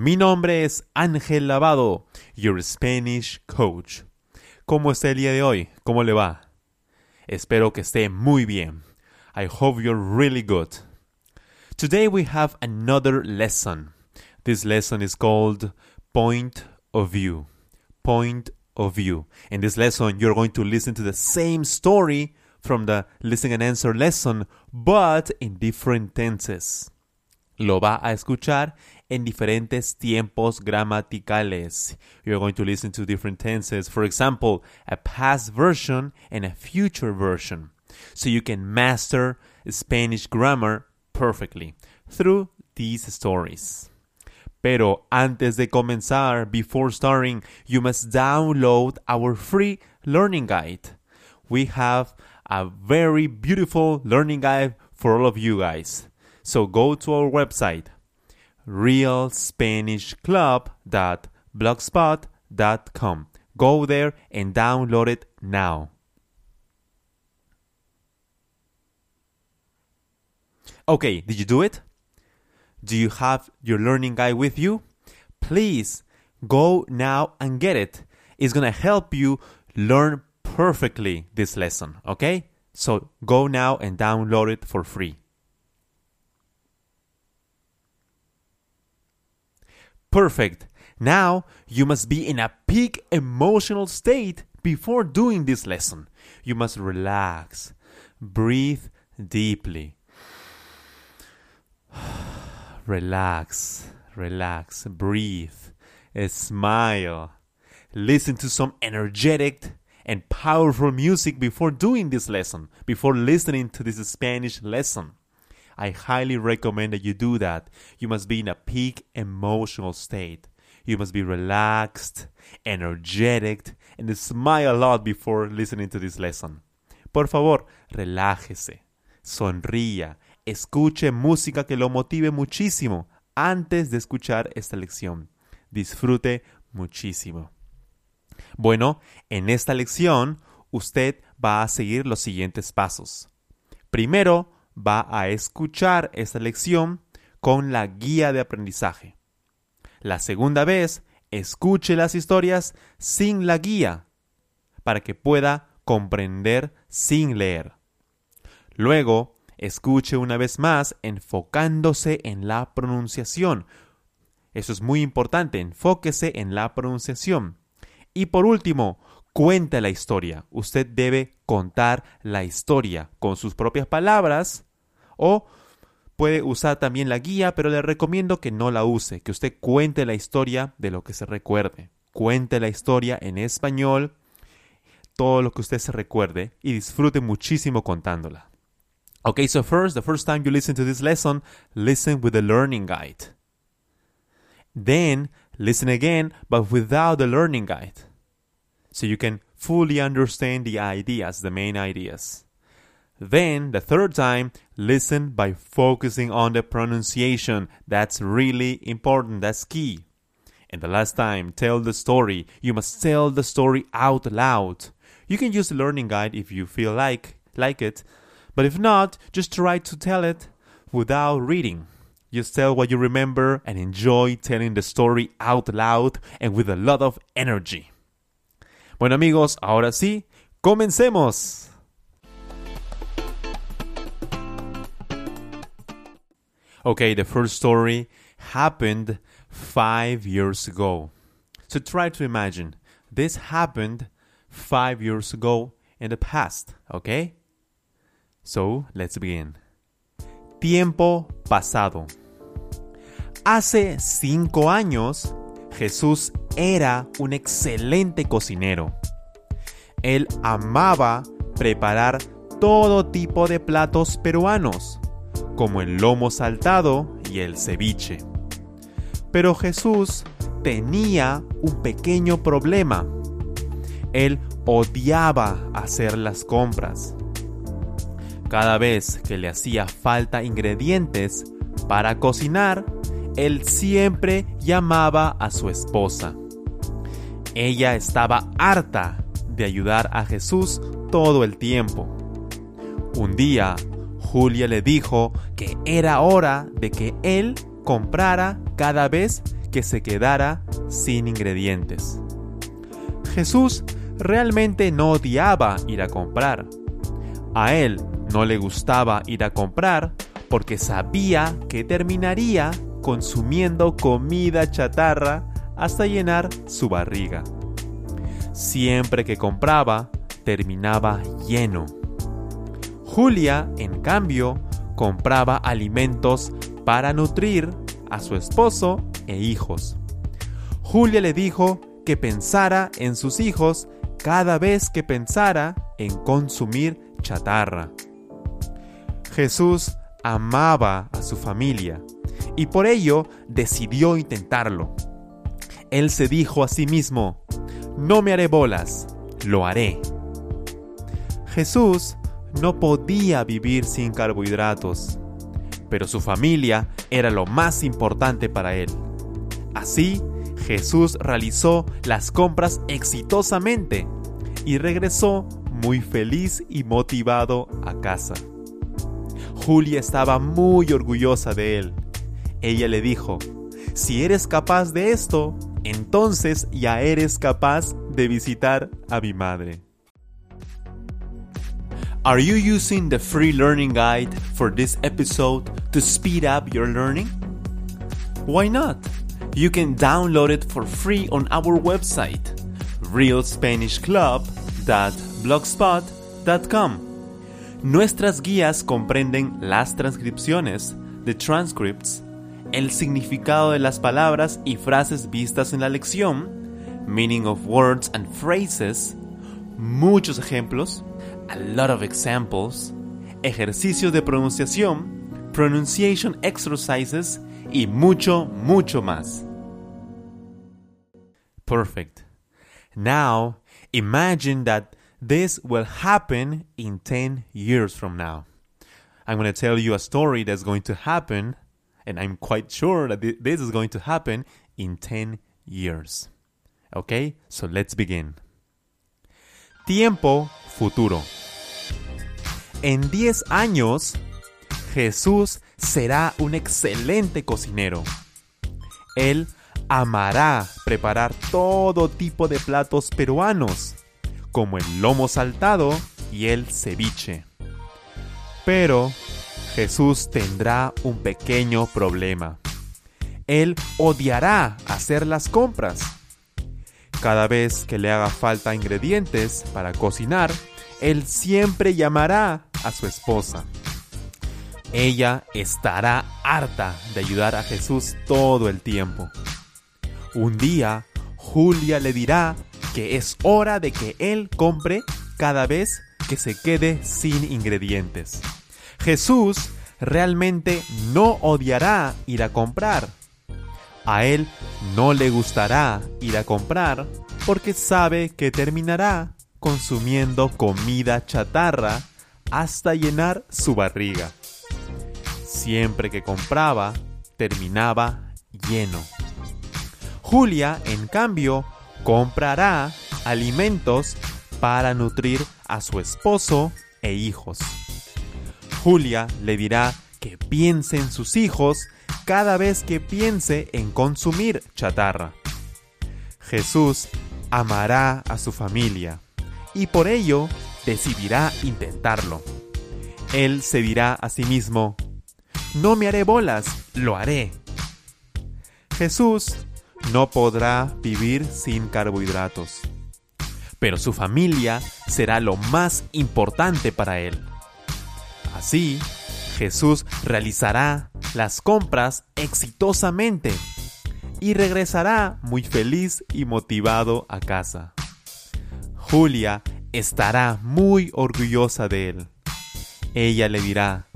Mi nombre es Ángel Lavado, your Spanish coach. ¿Cómo está el día de hoy? ¿Cómo le va? Espero que esté muy bien. I hope you're really good. Today we have another lesson. This lesson is called Point of View. Point of View. In this lesson, you're going to listen to the same story from the listen and answer lesson, but in different tenses. Lo va a escuchar en diferentes tiempos gramaticales. You're going to listen to different tenses. For example, a past version and a future version. So you can master Spanish grammar perfectly through these stories. Pero antes de comenzar, before starting, you must download our free learning guide. We have a very beautiful learning guide for all of you guys. So go to our website, realspanishclub.blogspot.com. Go there and download it now. Okay, did you do it? Do you have your learning guide with you? Please go now and get it. It's going to help you learn perfectly this lesson, okay? So go now and download it for free. Perfect. Now you must be in a peak emotional state before doing this lesson. You must relax, breathe deeply. relax, relax, breathe, a smile. Listen to some energetic and powerful music before doing this lesson, before listening to this Spanish lesson. I highly recommend that you do that. You must be in a peak emotional state. You must be relaxed, energetic, and smile a lot before listening to this lesson. Por favor, relájese, sonría, escuche música que lo motive muchísimo antes de escuchar esta lección. Disfrute muchísimo. Bueno, en esta lección usted va a seguir los siguientes pasos. Primero, va a escuchar esta lección con la guía de aprendizaje. La segunda vez, escuche las historias sin la guía para que pueda comprender sin leer. Luego, escuche una vez más enfocándose en la pronunciación. Eso es muy importante, enfóquese en la pronunciación. Y por último, cuente la historia. Usted debe contar la historia con sus propias palabras o puede usar también la guía, pero le recomiendo que no la use, que usted cuente la historia de lo que se recuerde. Cuente la historia en español, todo lo que usted se recuerde y disfrute muchísimo contándola. Okay, so first, the first time you listen to this lesson, listen with the learning guide. Then, listen again, but without the learning guide. So you can fully understand the ideas, the main ideas. Then, the third time, listen by focusing on the pronunciation. That's really important. That's key. And the last time, tell the story. You must tell the story out loud. You can use the learning guide if you feel like like it, but if not, just try to tell it without reading. Just tell what you remember and enjoy telling the story out loud and with a lot of energy. Bueno amigos, ahora sí, comencemos. Okay, the first story happened five years ago. So try to imagine this happened five years ago in the past, okay? So let's begin. Tiempo pasado. Hace cinco años, Jesús era un excelente cocinero. Él amaba preparar todo tipo de platos peruanos, como el lomo saltado y el ceviche. Pero Jesús tenía un pequeño problema. Él odiaba hacer las compras. Cada vez que le hacía falta ingredientes para cocinar, él siempre llamaba a su esposa. Ella estaba harta de ayudar a Jesús todo el tiempo. Un día, Julia le dijo que era hora de que él comprara cada vez que se quedara sin ingredientes. Jesús realmente no odiaba ir a comprar. A él no le gustaba ir a comprar porque sabía que terminaría consumiendo comida chatarra hasta llenar su barriga. Siempre que compraba, terminaba lleno. Julia, en cambio, compraba alimentos para nutrir a su esposo e hijos. Julia le dijo que pensara en sus hijos cada vez que pensara en consumir chatarra. Jesús amaba a su familia y por ello decidió intentarlo. Él se dijo a sí mismo, no me haré bolas, lo haré. Jesús no podía vivir sin carbohidratos, pero su familia era lo más importante para él. Así, Jesús realizó las compras exitosamente y regresó muy feliz y motivado a casa. Julia estaba muy orgullosa de él. Ella le dijo, si eres capaz de esto, entonces ya eres capaz de visitar a mi madre. Are you using the free learning guide for this episode to speed up your learning? Why not? You can download it for free on our website, realspanishclub.blogspot.com. Nuestras guías comprenden las transcripciones, the transcripts, el significado de las palabras y frases vistas en la lección, meaning of words and phrases, muchos ejemplos, a lot of examples, ejercicios de pronunciación, pronunciation exercises y mucho, mucho más. Perfect. Now, imagine that this will happen in 10 years from now. I'm going to tell you a story that's going to happen, and I'm quite sure that this is going to happen in 10 years. Okay, so let's begin. Tiempo futuro. En 10 años, Jesús será un excelente cocinero. Él amará preparar todo tipo de platos peruanos, como el lomo saltado y el ceviche. Pero Jesús tendrá un pequeño problema. Él odiará hacer las compras. Cada vez que le haga falta ingredientes para cocinar, él siempre llamará a su esposa. Ella estará harta de ayudar a Jesús todo el tiempo. Un día, Julia le dirá que es hora de que él compre cada vez que se quede sin ingredientes. Jesús realmente no odiará ir a comprar. A él no le gustará ir a comprar porque sabe que terminará consumiendo comida chatarra hasta llenar su barriga. Siempre que compraba, terminaba lleno. Julia, en cambio, comprará alimentos para nutrir a su esposo e hijos. Julia le dirá que piense en sus hijos cada vez que piense en consumir chatarra. Jesús amará a su familia y por ello decidirá intentarlo. Él se dirá a sí mismo, no me haré bolas, lo haré. Jesús no podrá vivir sin carbohidratos. pero su familia será lo más importante para él. Así, Jesús realizará las compras exitosamente y regresará muy feliz y motivado a casa. Julia estará muy orgullosa de él. Ella le dirá,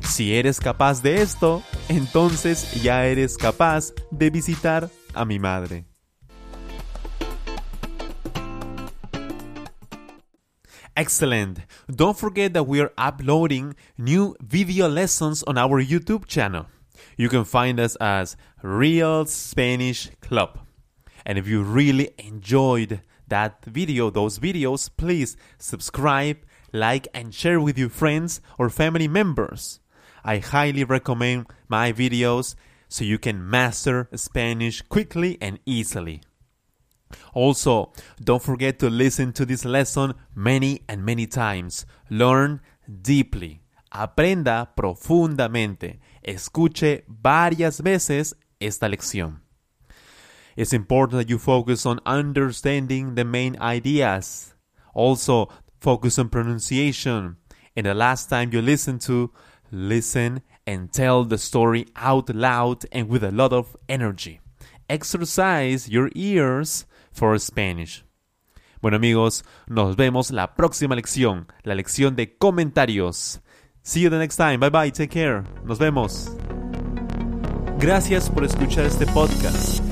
si eres capaz de esto, entonces ya eres capaz de visitar a mi madre. Excellent. Don't forget that we are uploading new video lessons on our YouTube channel. You can find us as Real Spanish Club. And if you really enjoyed that video, those videos, please subscribe, like, and share with your friends or family members. I highly recommend my videos so you can master Spanish quickly and easily. Also, don't forget to listen to this lesson many and many times. Learn deeply. Aprenda profundamente. Escuche varias veces esta lección. It's important that you focus on understanding the main ideas. Also, focus on pronunciation. And the last time you listen to, listen and tell the story out loud and with a lot of energy. Exercise your ears for Spanish. Bueno amigos, nos vemos la próxima lección, la lección de comentarios. See you the next time. Bye bye. Take care. Nos vemos. Gracias por escuchar este podcast.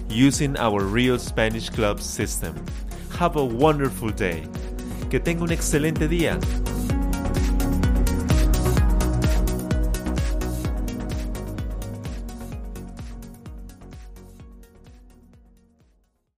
using our Real Spanish Club system. Have a wonderful day. Que tenga un excelente día.